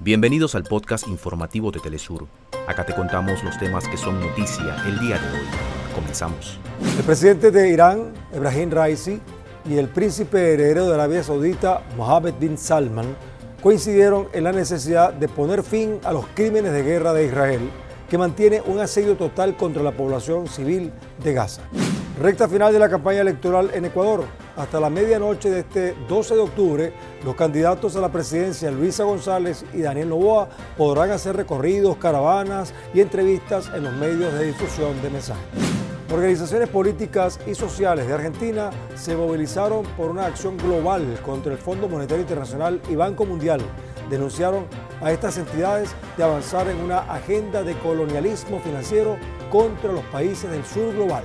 Bienvenidos al podcast informativo de Telesur. Acá te contamos los temas que son noticia el día de hoy. Comenzamos. El presidente de Irán, Ebrahim Raisi, y el príncipe heredero de Arabia Saudita, Mohammed bin Salman, coincidieron en la necesidad de poner fin a los crímenes de guerra de Israel, que mantiene un asedio total contra la población civil de Gaza. Recta final de la campaña electoral en Ecuador. Hasta la medianoche de este 12 de octubre, los candidatos a la presidencia Luisa González y Daniel Novoa podrán hacer recorridos, caravanas y entrevistas en los medios de difusión de mensajes. Organizaciones políticas y sociales de Argentina se movilizaron por una acción global contra el Fondo Monetario Internacional y Banco Mundial. Denunciaron a estas entidades de avanzar en una agenda de colonialismo financiero contra los países del sur global.